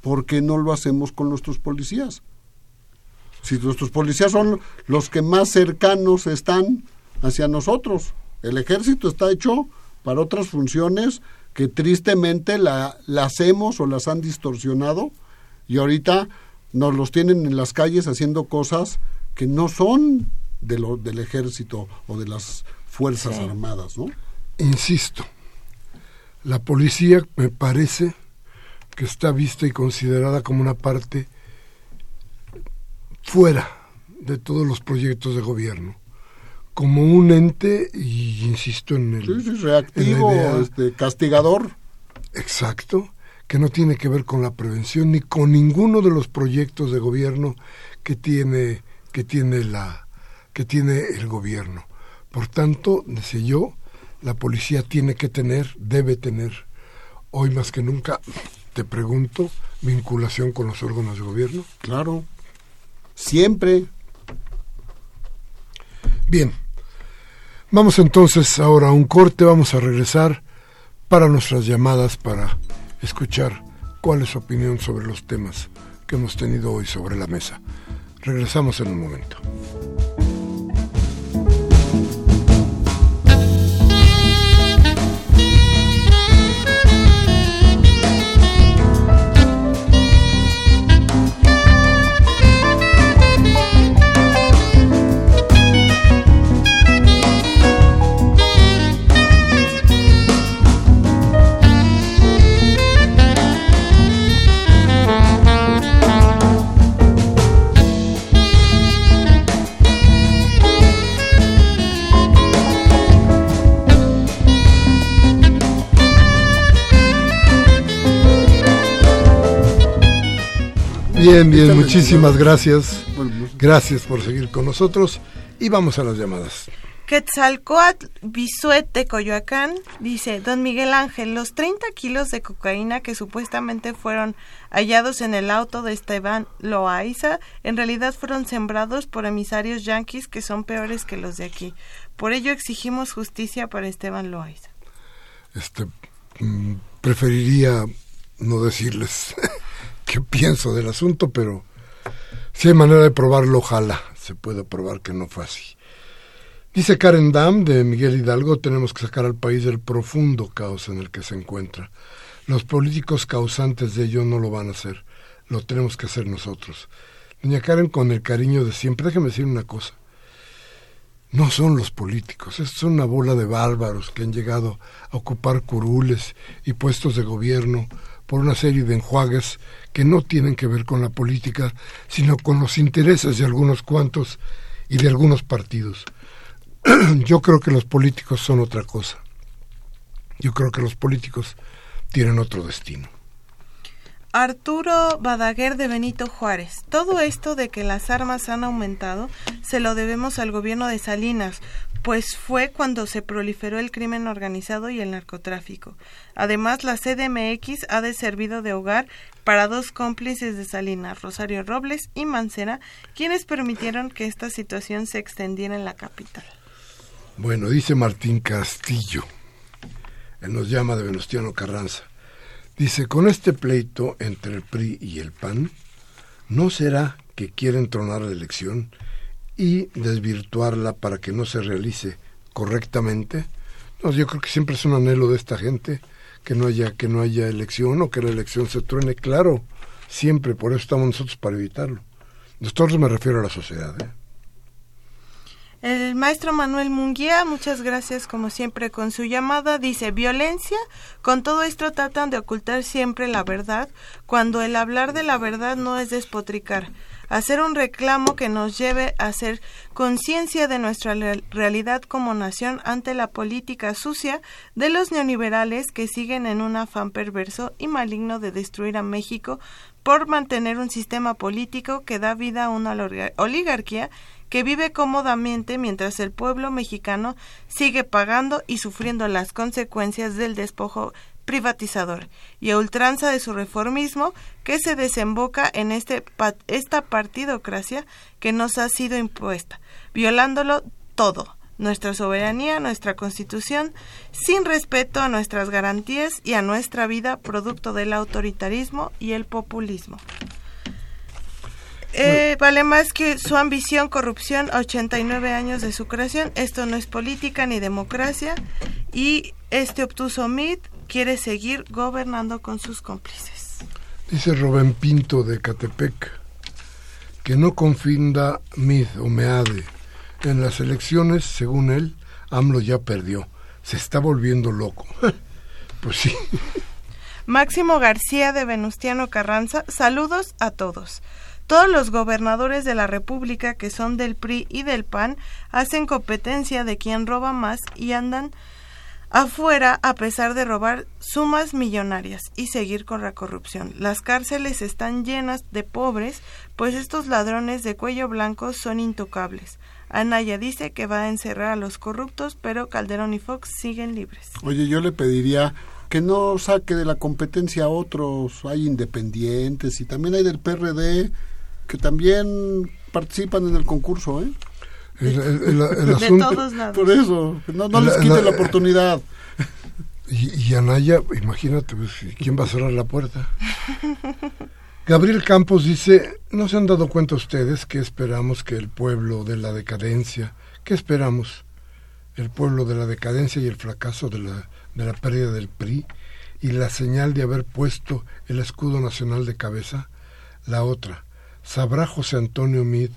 C: ¿Por qué no lo hacemos con nuestros policías? Si nuestros policías son los que más cercanos están hacia nosotros. El ejército está hecho para otras funciones que tristemente la, la hacemos o las han distorsionado y ahorita nos los tienen en las calles haciendo cosas que no son de lo, del ejército o de las fuerzas armadas, ¿no?
A: Insisto, la policía me parece que está vista y considerada como una parte fuera de todos los proyectos de gobierno, como un ente, y insisto en el...
C: reactivo, este, castigador.
A: Exacto, que no tiene que ver con la prevención ni con ninguno de los proyectos de gobierno que tiene, que tiene la, que tiene el gobierno. Por tanto, decía yo, la policía tiene que tener, debe tener, hoy más que nunca, te pregunto, vinculación con los órganos de gobierno.
C: Claro, siempre.
A: Bien, vamos entonces ahora a un corte, vamos a regresar para nuestras llamadas para escuchar cuál es su opinión sobre los temas que hemos tenido hoy sobre la mesa. Regresamos en un momento. Bien, bien, muchísimas gracias. Gracias por seguir con nosotros y vamos a las llamadas.
B: Quetzalcoatl Bisuet de Coyoacán dice, Don Miguel Ángel, los 30 kilos de cocaína que supuestamente fueron hallados en el auto de Esteban Loaiza, en realidad fueron sembrados por emisarios yanquis que son peores que los de aquí. Por ello exigimos justicia para Esteban Loaiza.
A: Este, mm, preferiría no decirles (laughs) qué pienso del asunto, pero si hay manera de probarlo, ojalá se pueda probar que no fue así. Dice Karen Dam de Miguel Hidalgo, tenemos que sacar al país del profundo caos en el que se encuentra. Los políticos causantes de ello no lo van a hacer, lo tenemos que hacer nosotros. Doña Karen, con el cariño de siempre, déjeme decir una cosa. No son los políticos, es una bola de bárbaros que han llegado a ocupar curules y puestos de gobierno por una serie de enjuagues que no tienen que ver con la política, sino con los intereses de algunos cuantos y de algunos partidos. (clears throat) yo creo que los políticos son otra cosa. Yo creo que los políticos tienen otro destino.
B: Arturo Badaguer de Benito Juárez. Todo esto de que las armas han aumentado se lo debemos al gobierno de Salinas, pues fue cuando se proliferó el crimen organizado y el narcotráfico. Además, la CDMX ha de servido de hogar para dos cómplices de Salinas, Rosario Robles y Mancera, quienes permitieron que esta situación se extendiera en la capital.
A: Bueno, dice Martín Castillo, él nos llama de Venustiano Carranza. Dice, con este pleito entre el PRI y el PAN, ¿no será que quieren tronar la elección y desvirtuarla para que no se realice correctamente? No, yo creo que siempre es un anhelo de esta gente que no haya que no haya elección o que la elección se truene, claro, siempre, por eso estamos nosotros para evitarlo. Nosotros me refiero a la sociedad. ¿eh?
B: El maestro Manuel Munguía, muchas gracias como siempre con su llamada, dice violencia, con todo esto tratan de ocultar siempre la verdad, cuando el hablar de la verdad no es despotricar, hacer un reclamo que nos lleve a hacer conciencia de nuestra realidad como nación ante la política sucia de los neoliberales que siguen en un afán perverso y maligno de destruir a México por mantener un sistema político que da vida a una oligarquía que vive cómodamente mientras el pueblo mexicano sigue pagando y sufriendo las consecuencias del despojo privatizador y a ultranza de su reformismo que se desemboca en este, esta partidocracia que nos ha sido impuesta, violándolo todo, nuestra soberanía, nuestra constitución, sin respeto a nuestras garantías y a nuestra vida producto del autoritarismo y el populismo. Eh, vale más que su ambición, corrupción, 89 años de su creación. Esto no es política ni democracia. Y este obtuso MIT quiere seguir gobernando con sus cómplices.
A: Dice Rubén Pinto de Catepec que no confunda MIT o MEADE. En las elecciones, según él, AMLO ya perdió. Se está volviendo loco. (laughs) pues sí.
B: Máximo García de Venustiano Carranza, saludos a todos. Todos los gobernadores de la República que son del PRI y del PAN hacen competencia de quien roba más y andan afuera a pesar de robar sumas millonarias y seguir con la corrupción. Las cárceles están llenas de pobres, pues estos ladrones de cuello blanco son intocables. Anaya dice que va a encerrar a los corruptos, pero Calderón y Fox siguen libres.
C: Oye, yo le pediría que no saque de la competencia a otros, hay independientes y también hay del PRD que también participan en el concurso, ¿eh?
B: De todos lados.
C: Por eso, no, les quite la, oportunidad.
A: Y, Anaya, imagínate, pues, ¿quién va a cerrar la puerta? Gabriel Campos dice, ¿no se han dado cuenta ustedes que esperamos que el pueblo de la decadencia, qué esperamos? El pueblo de la decadencia y el fracaso de la, de la pérdida del PRI y la señal de haber puesto el escudo nacional de cabeza, la otra, ¿Sabrá José Antonio Mid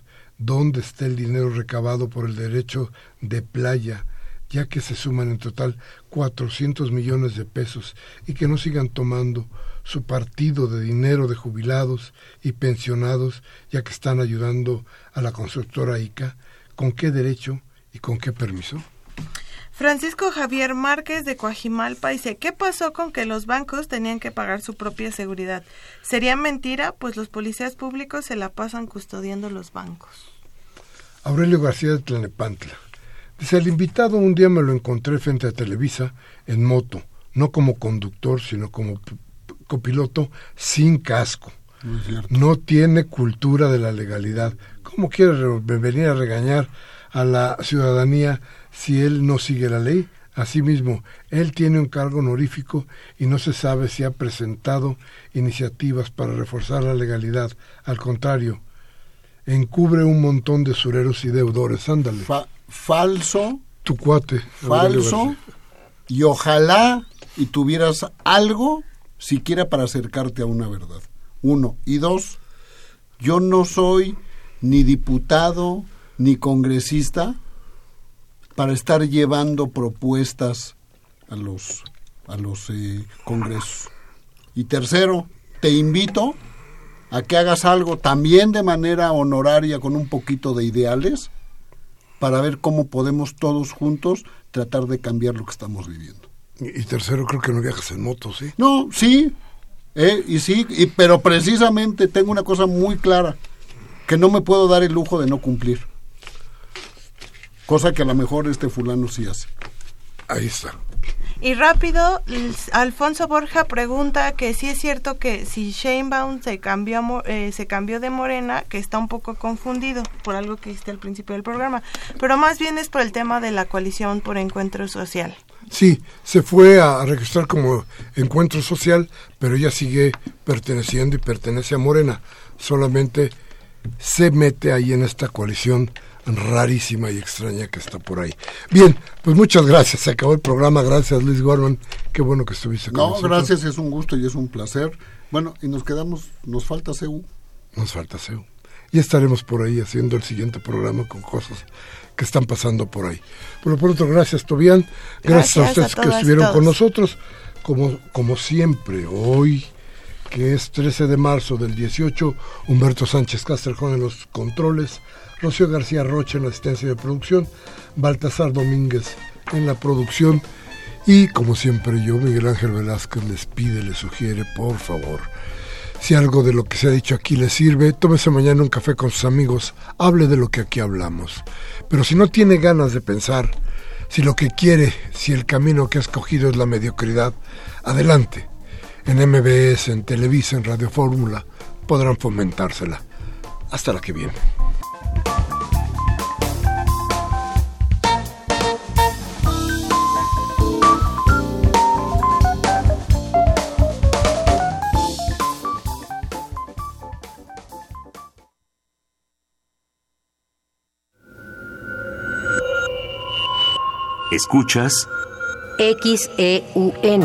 A: dónde está el dinero recabado por el derecho de playa, ya que se suman en total 400 millones de pesos y que no sigan tomando su partido de dinero de jubilados y pensionados, ya que están ayudando a la constructora ICA? ¿Con qué derecho y con qué permiso?
B: Francisco Javier Márquez de Coajimalpa dice, ¿qué pasó con que los bancos tenían que pagar su propia seguridad? ¿Sería mentira? Pues los policías públicos se la pasan custodiando los bancos.
A: Aurelio García de Tlanepantla Dice, el invitado un día me lo encontré frente a Televisa en moto, no como conductor, sino como copiloto sin casco. No, tiene cultura de la legalidad. ¿Cómo quiere venir a regañar a la ciudadanía si él no sigue la ley? Asimismo, él tiene un cargo honorífico y no se sabe si ha presentado iniciativas para reforzar la legalidad. Al contrario, encubre un montón de sureros y deudores. Ándale
C: falso.
A: Tu cuate.
C: Falso. Y ojalá y tuvieras algo siquiera para acercarte a una verdad. Uno. Y dos, yo no soy ni diputado ni congresista para estar llevando propuestas a los, a los eh, congresos. Y tercero, te invito a que hagas algo también de manera honoraria con un poquito de ideales para ver cómo podemos todos juntos tratar de cambiar lo que estamos viviendo.
A: Y, tercero, creo que no viajas en moto, ¿sí?
C: No, sí, eh, y sí, y, pero precisamente tengo una cosa muy clara, que no me puedo dar el lujo de no cumplir. Cosa que a lo mejor este fulano sí hace.
A: Ahí está.
B: Y rápido, Alfonso Borja pregunta que si es cierto que si Sheinbaum se cambió, eh, se cambió de Morena, que está un poco confundido por algo que hiciste al principio del programa, pero más bien es por el tema de la coalición por encuentro social.
A: Sí, se fue a registrar como encuentro social, pero ella sigue perteneciendo y pertenece a Morena. Solamente se mete ahí en esta coalición rarísima y extraña que está por ahí. Bien, pues muchas gracias. Se acabó el programa. Gracias, Luis Gorman. Qué bueno que estuviste con
C: no,
A: nosotros.
C: No, gracias. Es un gusto y es un placer. Bueno, y nos quedamos, nos falta CEU.
A: Nos falta CEU. Y estaremos por ahí haciendo el siguiente programa con cosas que están pasando por ahí. Por lo pronto, gracias, Tobián. Gracias, a ustedes que estuvieron con nosotros. Como, como siempre, hoy que es 13 de marzo del 18, Humberto Sánchez Castrejón en los controles, Rocío García Rocha en la asistencia de producción, Baltasar Domínguez en la producción y como siempre yo, Miguel Ángel Velázquez, les pide, les sugiere, por favor, si algo de lo que se ha dicho aquí le sirve, tómese mañana un café con sus amigos, hable de lo que aquí hablamos. Pero si no tiene ganas de pensar, si lo que quiere, si el camino que ha escogido es la mediocridad, adelante. En MBS, en Televisa, en Radio Fórmula, podrán fomentársela. Hasta la que viene.
D: Escuchas
E: XEUN